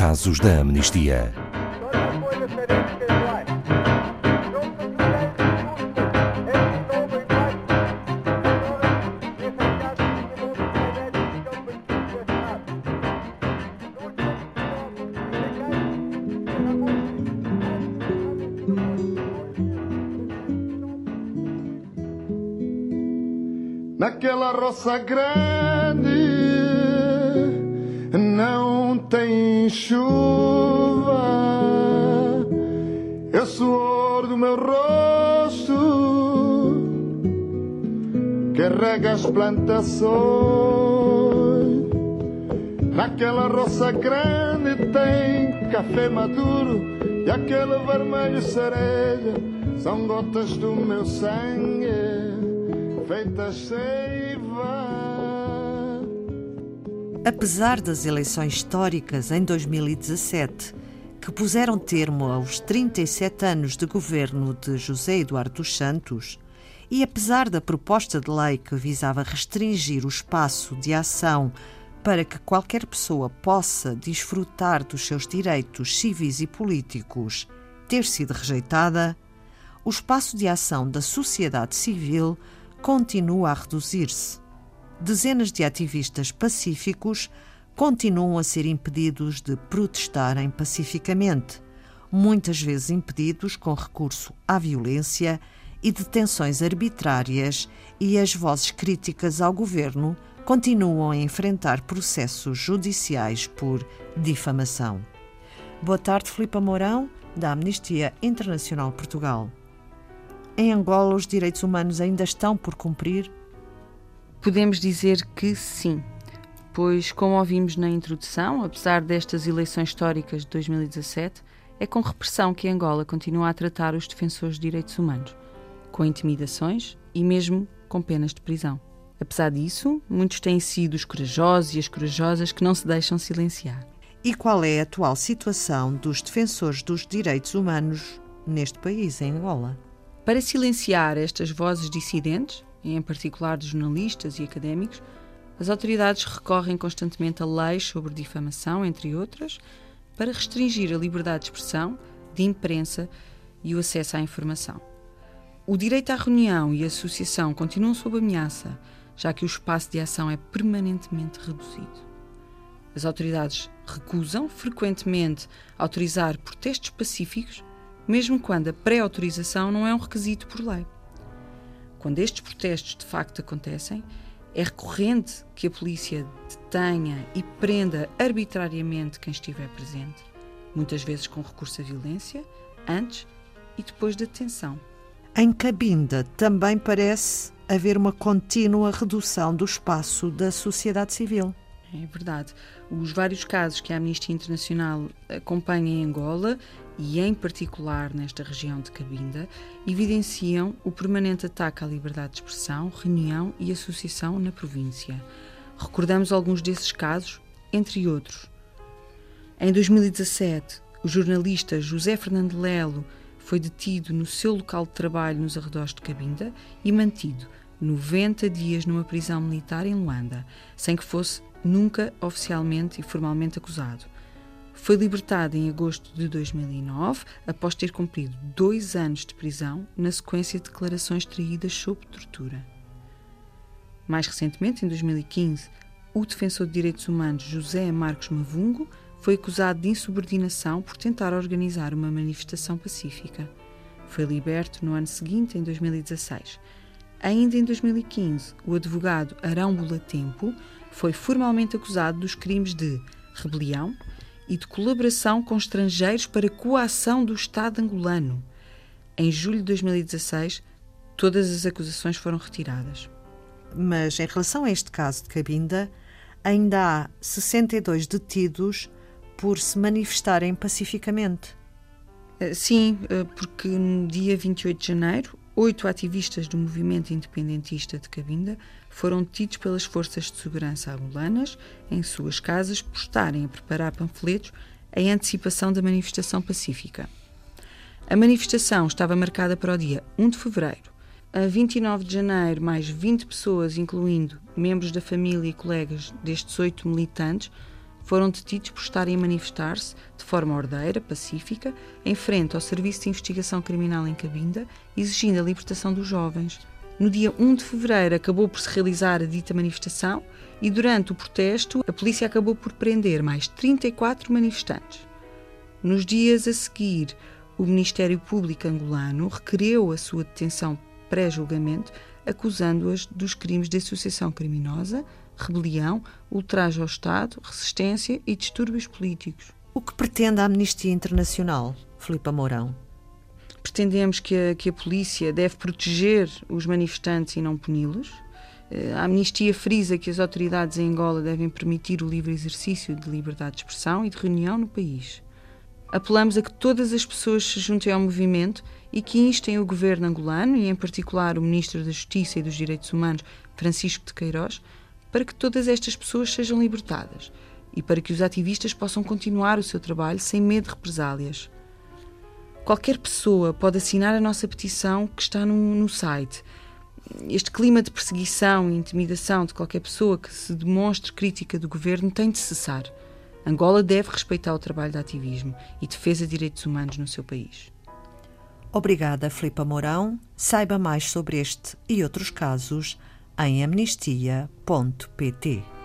casos da amnistia. Naquela roça grande não tem chuva. É o suor do meu rosto que rega as plantações. Naquela roça grande tem café maduro e aquele vermelho cereja são gotas do meu sangue feitas seiva. Apesar das eleições históricas em 2017, que puseram termo aos 37 anos de governo de José Eduardo dos Santos, e apesar da proposta de lei que visava restringir o espaço de ação para que qualquer pessoa possa desfrutar dos seus direitos civis e políticos ter sido rejeitada, o espaço de ação da sociedade civil continua a reduzir-se. Dezenas de ativistas pacíficos continuam a ser impedidos de protestarem pacificamente, muitas vezes impedidos com recurso à violência e detenções arbitrárias, e as vozes críticas ao governo continuam a enfrentar processos judiciais por difamação. Boa tarde, Filipe Mourão, da Amnistia Internacional Portugal. Em Angola, os direitos humanos ainda estão por cumprir? Podemos dizer que sim, pois, como ouvimos na introdução, apesar destas eleições históricas de 2017, é com repressão que Angola continua a tratar os defensores de direitos humanos, com intimidações e mesmo com penas de prisão. Apesar disso, muitos têm sido os corajosos e as corajosas que não se deixam silenciar. E qual é a atual situação dos defensores dos direitos humanos neste país, em Angola? Para silenciar estas vozes dissidentes, em particular de jornalistas e académicos, as autoridades recorrem constantemente a leis sobre difamação, entre outras, para restringir a liberdade de expressão, de imprensa e o acesso à informação. O direito à reunião e associação continuam sob ameaça, já que o espaço de ação é permanentemente reduzido. As autoridades recusam frequentemente autorizar protestos pacíficos mesmo quando a pré-autorização não é um requisito por lei. Quando estes protestos de facto acontecem, é recorrente que a polícia detenha e prenda arbitrariamente quem estiver presente, muitas vezes com recurso à violência, antes e depois da detenção. Em Cabinda também parece haver uma contínua redução do espaço da sociedade civil. É verdade. Os vários casos que a Amnistia Internacional acompanha em Angola e, em particular, nesta região de Cabinda, evidenciam o permanente ataque à liberdade de expressão, reunião e associação na província. Recordamos alguns desses casos, entre outros. Em 2017, o jornalista José Fernando Lelo foi detido no seu local de trabalho nos arredores de Cabinda e mantido 90 dias numa prisão militar em Luanda, sem que fosse nunca oficialmente e formalmente acusado. Foi libertado em agosto de 2009, após ter cumprido dois anos de prisão na sequência de declarações traídas sob tortura. Mais recentemente, em 2015, o defensor de direitos humanos José Marcos Mavungo foi acusado de insubordinação por tentar organizar uma manifestação pacífica. Foi liberto no ano seguinte, em 2016. Ainda em 2015, o advogado Arão Bulatempo foi formalmente acusado dos crimes de rebelião e de colaboração com estrangeiros para coação do Estado angolano. Em julho de 2016, todas as acusações foram retiradas. Mas em relação a este caso de Cabinda, ainda há 62 detidos por se manifestarem pacificamente. Eh, sim, eh, porque no dia 28 de janeiro, oito ativistas do movimento independentista de Cabinda foram detidos pelas forças de segurança angolanas em suas casas por estarem a preparar panfletos em antecipação da manifestação pacífica. A manifestação estava marcada para o dia 1 de fevereiro. A 29 de janeiro, mais 20 pessoas, incluindo membros da família e colegas destes oito militantes, foram detidos por estarem a manifestar-se de forma ordeira, pacífica, em frente ao Serviço de Investigação Criminal em Cabinda, exigindo a libertação dos jovens. No dia 1 de fevereiro acabou por se realizar a dita manifestação e durante o protesto a polícia acabou por prender mais 34 manifestantes. Nos dias a seguir, o Ministério Público angolano requereu a sua detenção pré-julgamento, acusando-as dos crimes de associação criminosa, rebelião, ultraje ao Estado, resistência e distúrbios políticos. O que pretende a Amnistia Internacional, Filipe Mourão? Pretendemos que a, que a polícia deve proteger os manifestantes e não puni-los. Eh, a Amnistia frisa que as autoridades em Angola devem permitir o livre exercício de liberdade de expressão e de reunião no país. Apelamos a que todas as pessoas se juntem ao movimento e que instem o governo angolano, e em particular o Ministro da Justiça e dos Direitos Humanos, Francisco de Queiroz, para que todas estas pessoas sejam libertadas e para que os ativistas possam continuar o seu trabalho sem medo de represálias. Qualquer pessoa pode assinar a nossa petição que está no, no site. Este clima de perseguição e intimidação de qualquer pessoa que se demonstre crítica do governo tem de cessar. Angola deve respeitar o trabalho de ativismo e defesa de direitos humanos no seu país. Obrigada, Filipa Mourão. Saiba mais sobre este e outros casos em amnistia.pt.